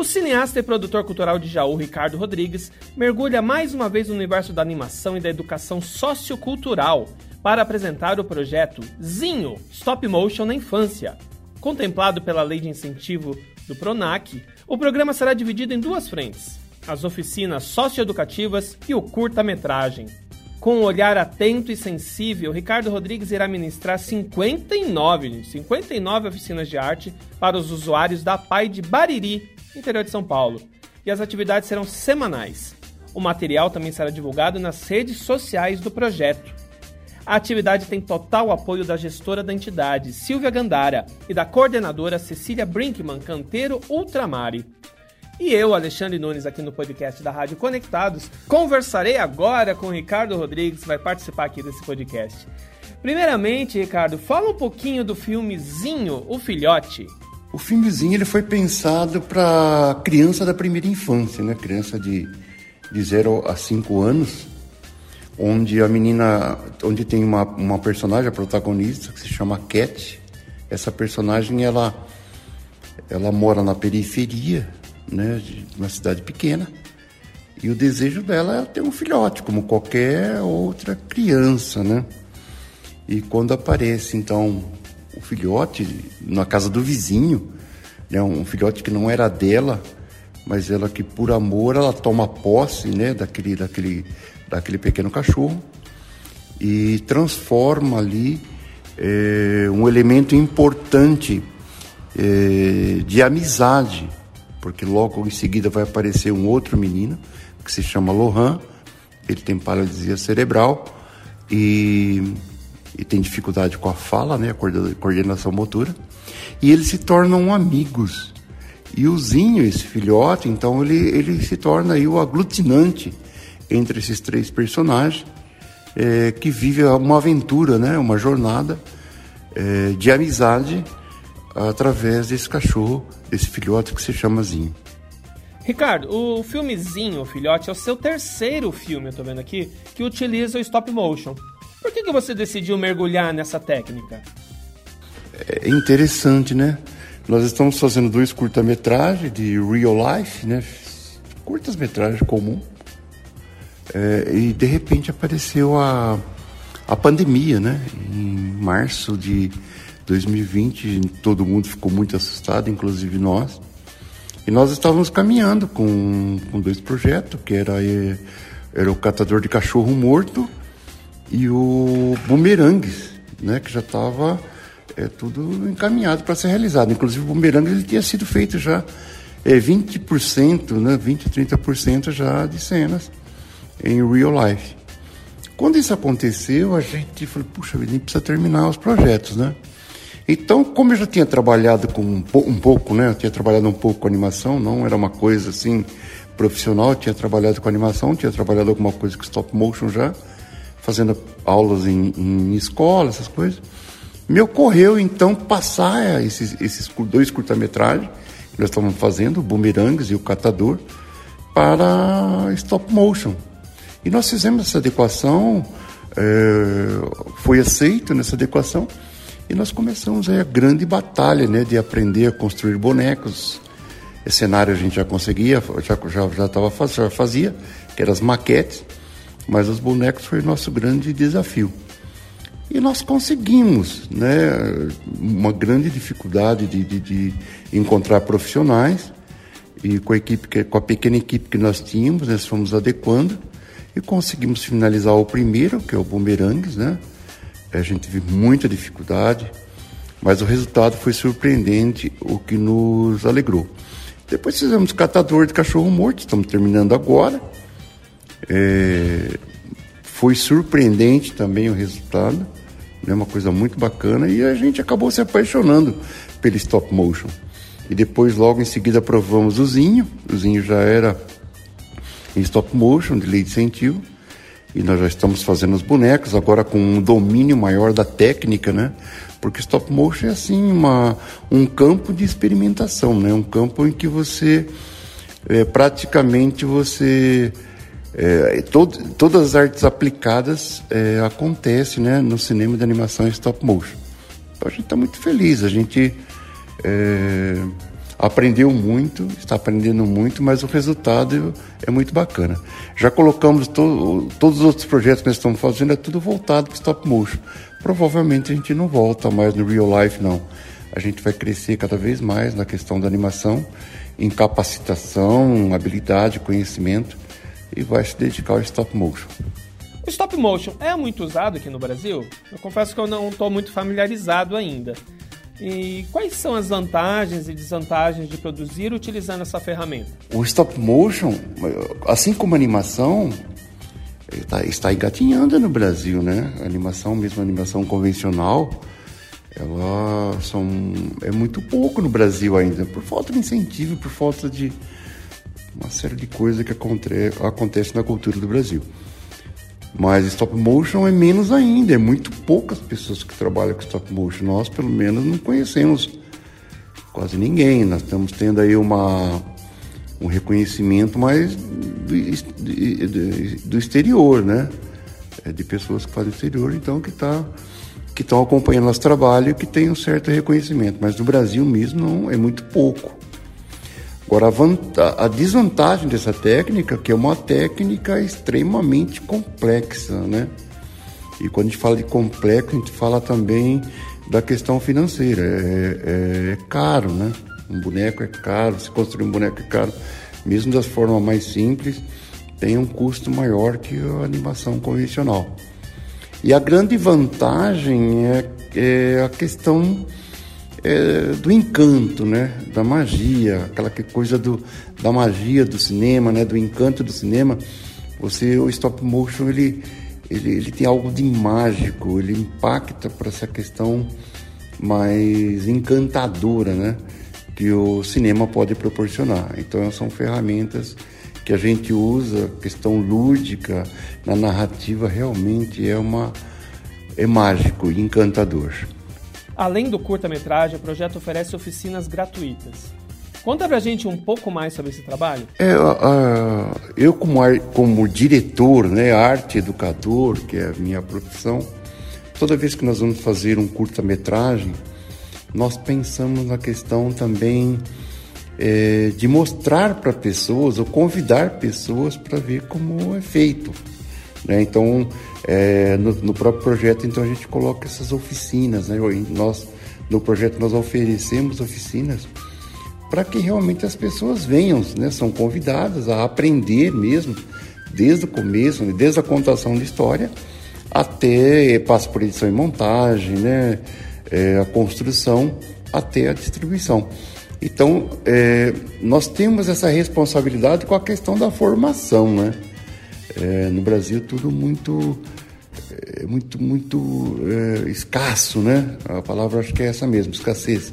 O cineasta e produtor cultural de Jaú, Ricardo Rodrigues, mergulha mais uma vez no universo da animação e da educação sociocultural para apresentar o projeto Zinho Stop Motion na Infância. Contemplado pela Lei de Incentivo do PRONAC, o programa será dividido em duas frentes: as oficinas socioeducativas e o curta-metragem. Com um olhar atento e sensível, Ricardo Rodrigues irá ministrar 59, 59 oficinas de arte para os usuários da PAI de Bariri, interior de São Paulo. E as atividades serão semanais. O material também será divulgado nas redes sociais do projeto. A atividade tem total apoio da gestora da entidade, Silvia Gandara, e da coordenadora Cecília Brinkman, canteiro Ultramari. E eu, Alexandre Nunes, aqui no podcast da Rádio Conectados, conversarei agora com o Ricardo Rodrigues, que vai participar aqui desse podcast. Primeiramente, Ricardo, fala um pouquinho do filmezinho O Filhote. O filmezinho ele foi pensado para criança da primeira infância, né? Criança de, de 0 a 5 anos, onde a menina, onde tem uma, uma personagem, a protagonista, que se chama Cat. Essa personagem, ela, ela mora na periferia né, de uma cidade pequena. E o desejo dela é ter um filhote, como qualquer outra criança, né? E quando aparece, então, o filhote na casa do vizinho, né, um filhote que não era dela, mas ela que por amor ela toma posse, né, daquele, daquele, daquele pequeno cachorro e transforma ali é, um elemento importante é, de amizade porque logo em seguida vai aparecer um outro menino que se chama Lohan, ele tem paralisia cerebral e, e tem dificuldade com a fala, né, a coordenação motora, e eles se tornam amigos. E o Zinho, esse filhote, então ele, ele se torna aí o aglutinante entre esses três personagens é, que vive uma aventura, né, uma jornada é, de amizade através desse cachorro, desse filhote que se chama Zinho. Ricardo, o filmezinho, o filhote, é o seu terceiro filme, eu tô vendo aqui, que utiliza o stop motion. Que, você decidiu mergulhar nessa técnica? É interessante, né? Nós estamos fazendo dois curta-metragens de real life, né? Curtas-metragens comum. É, e de repente apareceu a, a pandemia, né? Em março de 2020 todo mundo ficou muito assustado, inclusive nós. E nós estávamos caminhando com, com dois projetos, que era, era o Catador de Cachorro Morto e o Bumerangues, né, que já estava é, tudo encaminhado para ser realizado. Inclusive o Bumerangues ele tinha sido feito já é, 20%, né, 20, 30% já de cenas em real life. Quando isso aconteceu, a gente falou, puxa, a gente precisa terminar os projetos, né? Então, como eu já tinha trabalhado com um, um pouco, né? Eu tinha trabalhado um pouco com animação, não era uma coisa assim profissional, eu tinha trabalhado com animação, tinha trabalhado alguma coisa com stop motion já, fazendo aulas em, em escola, essas coisas. Me ocorreu então passar esses, esses dois curta-metragens que nós estávamos fazendo, o Boomerangues e o Catador, para stop motion. E nós fizemos essa adequação, é, foi aceito nessa adequação, e nós começamos a grande batalha, né, de aprender a construir bonecos. Esse cenário a gente já conseguia, já já já tava já fazia, que eram as maquetes, mas os bonecos foi o nosso grande desafio. E nós conseguimos, né, uma grande dificuldade de, de, de encontrar profissionais e com a equipe, com a pequena equipe que nós tínhamos, nós fomos adequando e conseguimos finalizar o primeiro, que é o Bumerangues, né? a gente teve muita dificuldade, mas o resultado foi surpreendente, o que nos alegrou. Depois fizemos catador de cachorro morto, estamos terminando agora. É, foi surpreendente também o resultado, né, uma coisa muito bacana, e a gente acabou se apaixonando pelo stop motion. E depois, logo em seguida, provamos o Zinho. O Zinho já era em stop motion, de lei de incentivo e nós já estamos fazendo os bonecos agora com um domínio maior da técnica, né? Porque stop motion é assim uma, um campo de experimentação, né? Um campo em que você é, praticamente você é, todo, todas as artes aplicadas é, acontecem, né? No cinema de animação stop motion. Então a gente está muito feliz, a gente é, aprendeu muito, está aprendendo muito, mas o resultado é muito bacana. Já colocamos to todos os outros projetos que nós estamos fazendo, é tudo voltado para stop motion. Provavelmente a gente não volta mais no real life, não. A gente vai crescer cada vez mais na questão da animação, em capacitação, habilidade, conhecimento e vai se dedicar ao stop motion. O stop motion é muito usado aqui no Brasil? Eu confesso que eu não estou muito familiarizado ainda. E quais são as vantagens e desvantagens de produzir utilizando essa ferramenta? O stop motion, assim como a animação, está, está engatinhando no Brasil, né? A animação, mesmo a animação convencional, ela são, é muito pouco no Brasil ainda, por falta de incentivo, por falta de uma série de coisas que acontece, na cultura do Brasil. Mas stop motion é menos ainda, é muito poucas pessoas que trabalham com stop motion. Nós, pelo menos, não conhecemos quase ninguém. Nós estamos tendo aí uma, um reconhecimento mais do, do exterior, né? É de pessoas que fazem exterior, então que tá, que estão acompanhando nosso trabalho e que tem um certo reconhecimento. Mas no Brasil mesmo não é muito pouco. Agora, a, a, desvantagem dessa técnica que é uma técnica extremamente complexa, né? E quando a gente fala de complexo, a gente fala também da questão financeira. É, é, é caro, né? Um boneco é caro, se construir um boneco é caro. Mesmo das formas mais simples, tem um custo maior que a animação convencional. E a grande vantagem é, é a questão é, do encanto, né? Da magia, aquela coisa do, da magia do cinema, né? Do encanto do cinema. Você, o stop motion, ele, ele, ele tem algo de mágico, ele impacta para essa questão mais encantadora, né? Que o cinema pode proporcionar. Então, são ferramentas que a gente usa, questão lúdica, na narrativa, realmente é uma é mágico encantador. Além do curta-metragem, o projeto oferece oficinas gratuitas. Conta pra gente um pouco mais sobre esse trabalho. É, uh, eu como, como diretor, né, arte educador, que é a minha profissão, toda vez que nós vamos fazer um curta-metragem, nós pensamos na questão também é, de mostrar para pessoas ou convidar pessoas para ver como é feito. Né? Então, é, no, no, próprio projeto, então a gente coloca essas oficinas, né? Nós no projeto nós oferecemos oficinas para que realmente as pessoas venham, né? São convidadas a aprender mesmo desde o começo, né? desde a contação de história até passa por edição e montagem, né? É, a construção até a distribuição. Então, é, nós temos essa responsabilidade com a questão da formação, né? É, no Brasil tudo muito é, muito muito é, escasso, né? A palavra acho que é essa mesmo, escassez.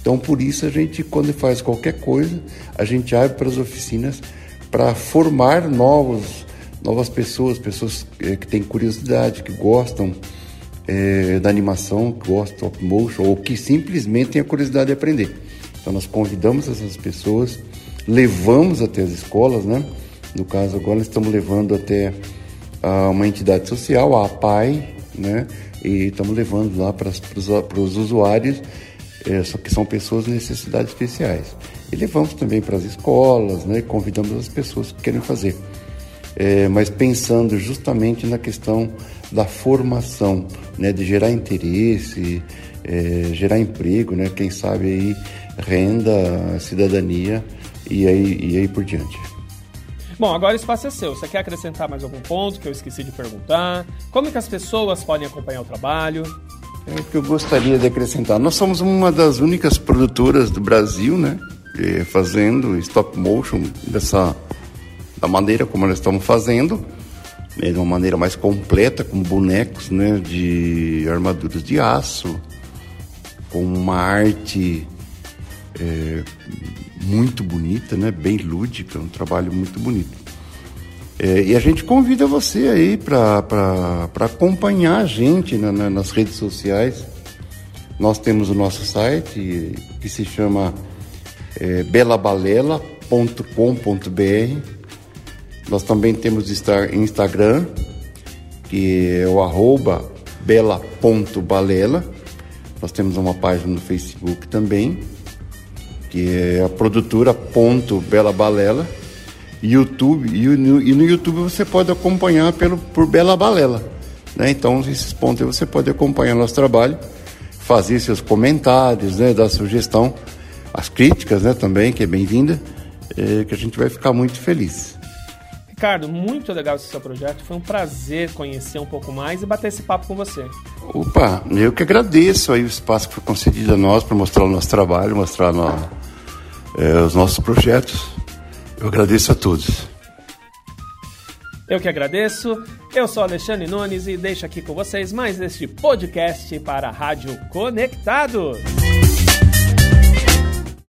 Então por isso a gente quando faz qualquer coisa a gente abre para as oficinas para formar novos novas pessoas, pessoas é, que têm curiosidade, que gostam é, da animação, que gostam de motion ou que simplesmente têm a curiosidade de aprender. Então nós convidamos essas pessoas, levamos até as escolas, né? No caso, agora estamos levando até uh, uma entidade social, a APAI, né? E estamos levando lá para os usuários, é, só que são pessoas de necessidades especiais. E levamos também para as escolas, né? Convidamos as pessoas que querem fazer. É, mas pensando justamente na questão da formação, né? De gerar interesse, é, gerar emprego, né? Quem sabe aí renda, cidadania e aí, e aí por diante. Bom, agora o espaço é seu. Você quer acrescentar mais algum ponto que eu esqueci de perguntar? Como que as pessoas podem acompanhar o trabalho? É o que eu gostaria de acrescentar. Nós somos uma das únicas produtoras do Brasil, né? Fazendo stop motion dessa da maneira como nós estamos fazendo, né, de uma maneira mais completa, com bonecos, né? De armaduras de aço, com uma arte é, muito bonita, né? Bem lúdica, um trabalho muito bonito. É, e a gente convida você aí para acompanhar a gente na, na, nas redes sociais. Nós temos o nosso site que se chama é, belabalela.com.br. Nós também temos Instagram, que é o arroba bela.balela. Nós temos uma página no Facebook também. Que é a produtora ponto Bela Balela, YouTube, e no, e no YouTube você pode acompanhar pelo, por Bela Balela. Né? Então, esses pontos você pode acompanhar nosso trabalho, fazer seus comentários, né? dar sugestão, as críticas né? também, que é bem-vinda, é, que a gente vai ficar muito feliz. Ricardo, muito legal esse seu projeto. Foi um prazer conhecer um pouco mais e bater esse papo com você. Opa, eu que agradeço aí o espaço que foi concedido a nós para mostrar o nosso trabalho, mostrar no, é, os nossos projetos. Eu agradeço a todos. Eu que agradeço. Eu sou Alexandre Nunes e deixo aqui com vocês mais este podcast para a Rádio Conectados.